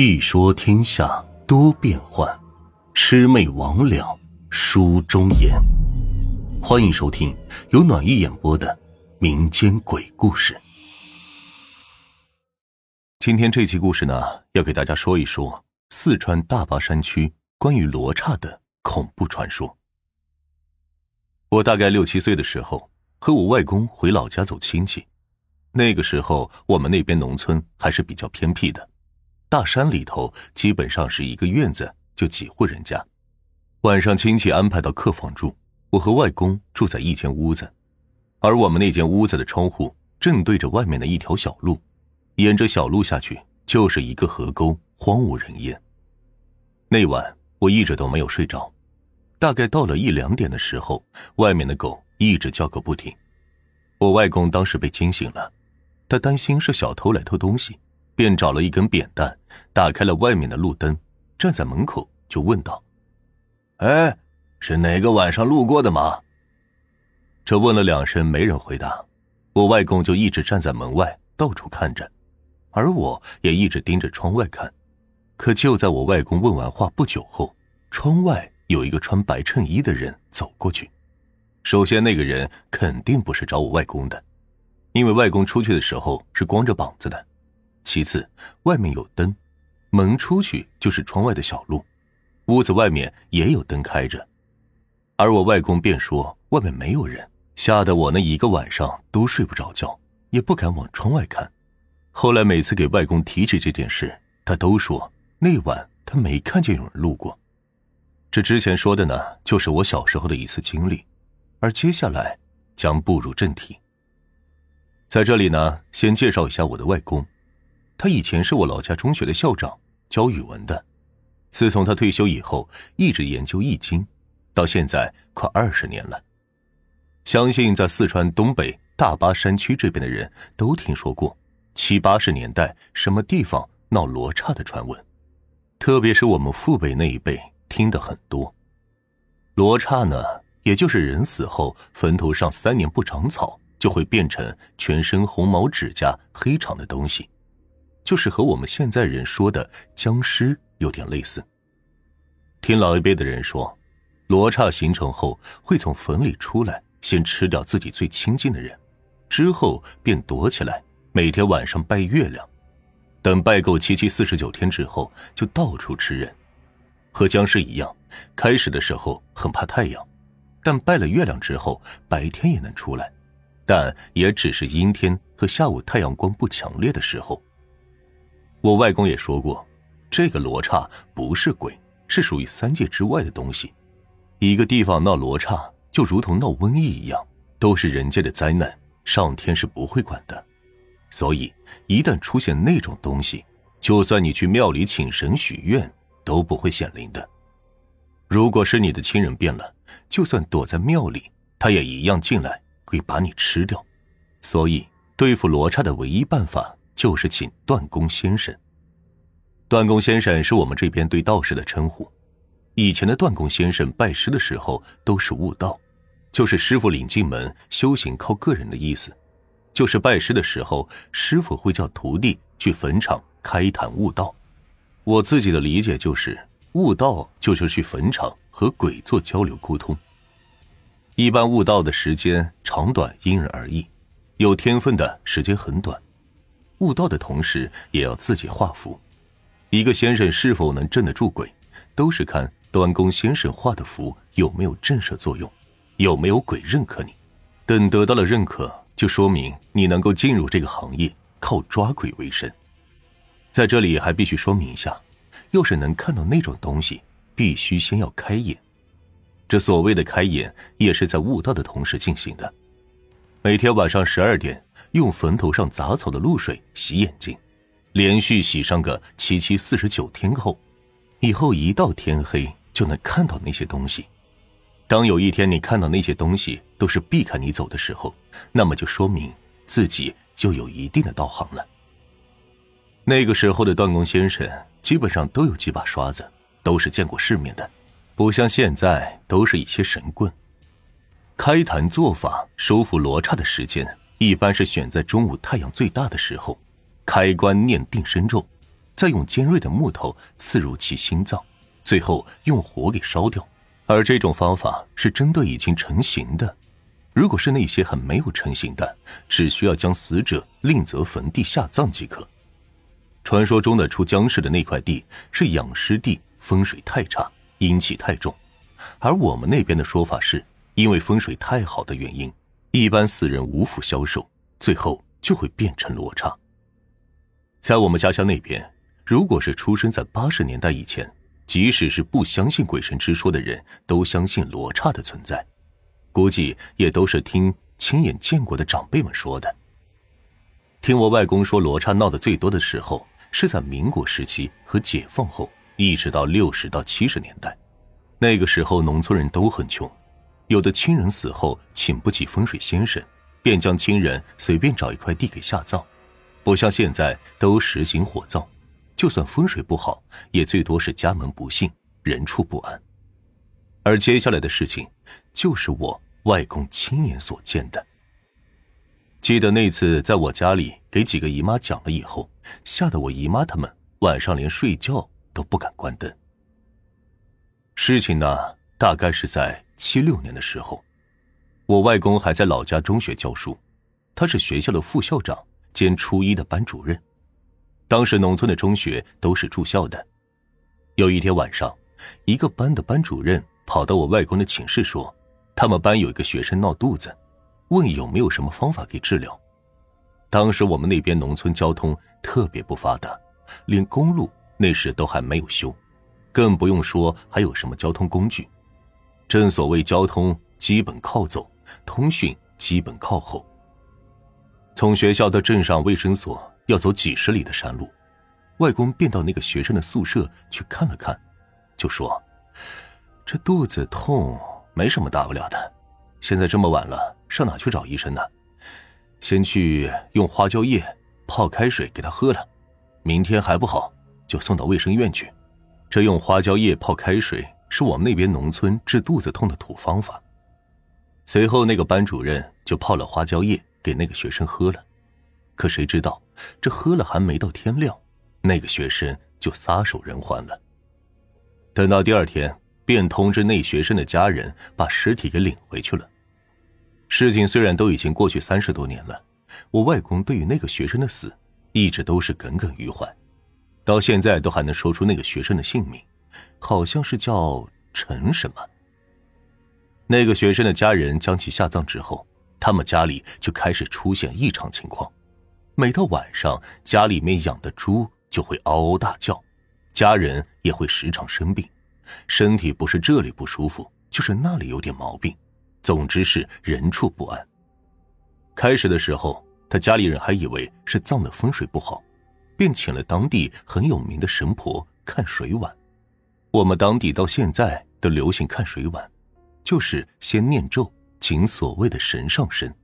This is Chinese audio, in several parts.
细说天下多变幻，魑魅魍魉书中言。欢迎收听由暖玉演播的民间鬼故事。今天这期故事呢，要给大家说一说四川大巴山区关于罗刹的恐怖传说。我大概六七岁的时候，和我外公回老家走亲戚。那个时候，我们那边农村还是比较偏僻的。大山里头基本上是一个院子，就几户人家。晚上亲戚安排到客房住，我和外公住在一间屋子，而我们那间屋子的窗户正对着外面的一条小路，沿着小路下去就是一个河沟，荒无人烟。那晚我一直都没有睡着，大概到了一两点的时候，外面的狗一直叫个不停。我外公当时被惊醒了，他担心是小偷来偷东西。便找了一根扁担，打开了外面的路灯，站在门口就问道：“哎，是哪个晚上路过的吗？”这问了两声，没人回答。我外公就一直站在门外到处看着，而我也一直盯着窗外看。可就在我外公问完话不久后，窗外有一个穿白衬衣的人走过去。首先，那个人肯定不是找我外公的，因为外公出去的时候是光着膀子的。其次，外面有灯，门出去就是窗外的小路，屋子外面也有灯开着，而我外公便说外面没有人，吓得我那一个晚上都睡不着觉，也不敢往窗外看。后来每次给外公提起这件事，他都说那晚他没看见有人路过。这之前说的呢，就是我小时候的一次经历，而接下来将步入正题。在这里呢，先介绍一下我的外公。他以前是我老家中学的校长，教语文的。自从他退休以后，一直研究易经，到现在快二十年了。相信在四川东北大巴山区这边的人都听说过七八十年代什么地方闹罗刹的传闻，特别是我们父辈那一辈听的很多。罗刹呢，也就是人死后坟头上三年不长草，就会变成全身红毛、指甲黑长的东西。就是和我们现在人说的僵尸有点类似。听老一辈的人说，罗刹形成后会从坟里出来，先吃掉自己最亲近的人，之后便躲起来，每天晚上拜月亮，等拜够七七四十九天之后，就到处吃人。和僵尸一样，开始的时候很怕太阳，但拜了月亮之后，白天也能出来，但也只是阴天和下午太阳光不强烈的时候。我外公也说过，这个罗刹不是鬼，是属于三界之外的东西。一个地方闹罗刹，就如同闹瘟疫一样，都是人间的灾难，上天是不会管的。所以，一旦出现那种东西，就算你去庙里请神许愿，都不会显灵的。如果是你的亲人变了，就算躲在庙里，他也一样进来会把你吃掉。所以，对付罗刹的唯一办法。就是请断供先生。断供先生是我们这边对道士的称呼。以前的断供先生拜师的时候都是悟道，就是师傅领进门，修行靠个人的意思。就是拜师的时候，师傅会叫徒弟去坟场开坛悟道。我自己的理解就是，悟道就是去坟场和鬼做交流沟通。一般悟道的时间长短因人而异，有天分的时间很短。悟道的同时，也要自己画符。一个先生是否能镇得住鬼，都是看端公先生画的符有没有震慑作用，有没有鬼认可你。等得到了认可，就说明你能够进入这个行业，靠抓鬼为生。在这里还必须说明一下，要是能看到那种东西，必须先要开眼。这所谓的开眼，也是在悟道的同时进行的。每天晚上十二点，用坟头上杂草的露水洗眼睛，连续洗上个七七四十九天后，以后一到天黑就能看到那些东西。当有一天你看到那些东西都是避开你走的时候，那么就说明自己就有一定的道行了。那个时候的断供先生基本上都有几把刷子，都是见过世面的，不像现在都是一些神棍。开坛做法收服罗刹的时间，一般是选在中午太阳最大的时候，开棺念定身咒，再用尖锐的木头刺入其心脏，最后用火给烧掉。而这种方法是针对已经成型的。如果是那些很没有成型的，只需要将死者另择坟地下葬即可。传说中的出僵尸的那块地是养尸地，风水太差，阴气太重。而我们那边的说法是，因为风水太好的原因，一般死人无福消受，最后就会变成罗刹。在我们家乡那边，如果是出生在八十年代以前，即使是不相信鬼神之说的人，都相信罗刹的存在。估计也都是听亲眼见过的长辈们说的。听我外公说，罗刹闹得最多的时候是在民国时期和解放后，一直到六十到七十年代。那个时候农村人都很穷，有的亲人死后请不起风水先生，便将亲人随便找一块地给下葬，不像现在都实行火葬，就算风水不好，也最多是家门不幸，人畜不安。而接下来的事情，就是我外公亲眼所见的。记得那次在我家里给几个姨妈讲了以后，吓得我姨妈他们晚上连睡觉都不敢关灯。事情呢，大概是在七六年的时候，我外公还在老家中学教书，他是学校的副校长兼初一的班主任。当时农村的中学都是住校的。有一天晚上，一个班的班主任跑到我外公的寝室说，他们班有一个学生闹肚子，问有没有什么方法给治疗。当时我们那边农村交通特别不发达，连公路那时都还没有修。更不用说还有什么交通工具，正所谓交通基本靠走，通讯基本靠后。从学校到镇上卫生所要走几十里的山路，外公便到那个学生的宿舍去看了看，就说：“这肚子痛没什么大不了的，现在这么晚了，上哪去找医生呢？先去用花椒叶泡开水给他喝了，明天还不好就送到卫生院去。”这用花椒叶泡开水是我们那边农村治肚子痛的土方法。随后，那个班主任就泡了花椒叶给那个学生喝了。可谁知道，这喝了还没到天亮，那个学生就撒手人寰了。等到第二天，便通知那学生的家人把尸体给领回去了。事情虽然都已经过去三十多年了，我外公对于那个学生的死，一直都是耿耿于怀。到现在都还能说出那个学生的姓名，好像是叫陈什么。那个学生的家人将其下葬之后，他们家里就开始出现异常情况，每到晚上，家里面养的猪就会嗷嗷大叫，家人也会时常生病，身体不是这里不舒服，就是那里有点毛病，总之是人畜不安。开始的时候，他家里人还以为是葬的风水不好。便请了当地很有名的神婆看水碗。我们当地到现在都流行看水碗，就是先念咒，请所谓的神上身，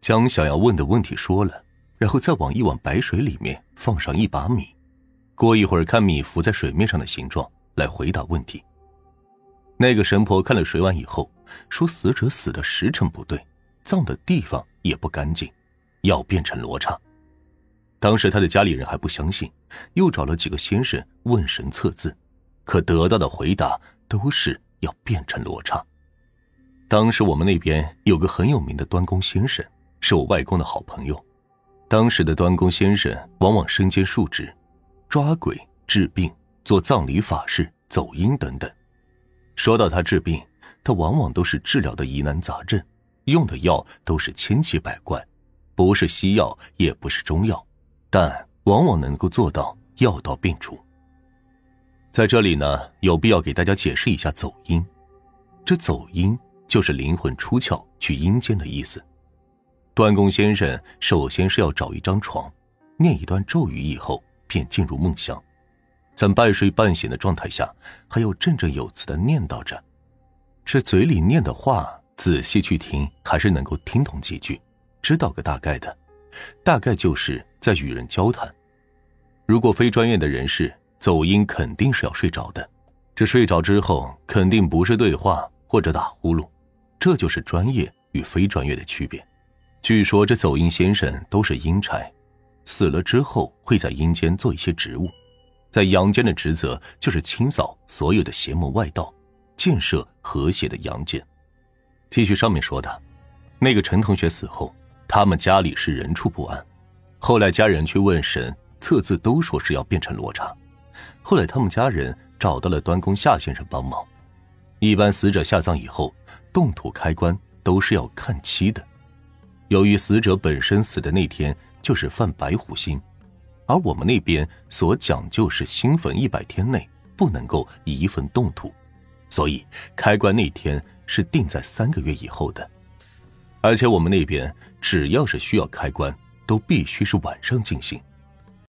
将想要问的问题说了，然后再往一碗白水里面放上一把米，过一会儿看米浮在水面上的形状来回答问题。那个神婆看了水碗以后，说死者死的时辰不对，葬的地方也不干净，要变成罗刹。当时他的家里人还不相信，又找了几个先生问神测字，可得到的回答都是要变成罗刹。当时我们那边有个很有名的端公先生，是我外公的好朋友。当时的端公先生往往身兼数职，抓鬼、治病、做葬礼法事、走阴等等。说到他治病，他往往都是治疗的疑难杂症，用的药都是千奇百怪，不是西药，也不是中药。但往往能够做到药到病除。在这里呢，有必要给大家解释一下走阴。这走阴就是灵魂出窍去阴间的意思。端公先生首先是要找一张床，念一段咒语以后，便进入梦乡，在半睡半醒的状态下，还要振振有词的念叨着。这嘴里念的话，仔细去听，还是能够听懂几句，知道个大概的。大概就是在与人交谈。如果非专业的人士走音，肯定是要睡着的。这睡着之后，肯定不是对话或者打呼噜。这就是专业与非专业的区别。据说这走阴先生都是阴差，死了之后会在阴间做一些职务，在阳间的职责就是清扫所有的邪魔外道，建设和谐的阳间。继续上面说的，那个陈同学死后，他们家里是人畜不安。后来家人去问神，测字都说是要变成罗刹。后来他们家人找到了端公夏先生帮忙。一般死者下葬以后，动土开棺都是要看期的。由于死者本身死的那天就是犯白虎星，而我们那边所讲究是新坟一百天内不能够移坟动土，所以开棺那天是定在三个月以后的。而且我们那边只要是需要开棺，都必须是晚上进行，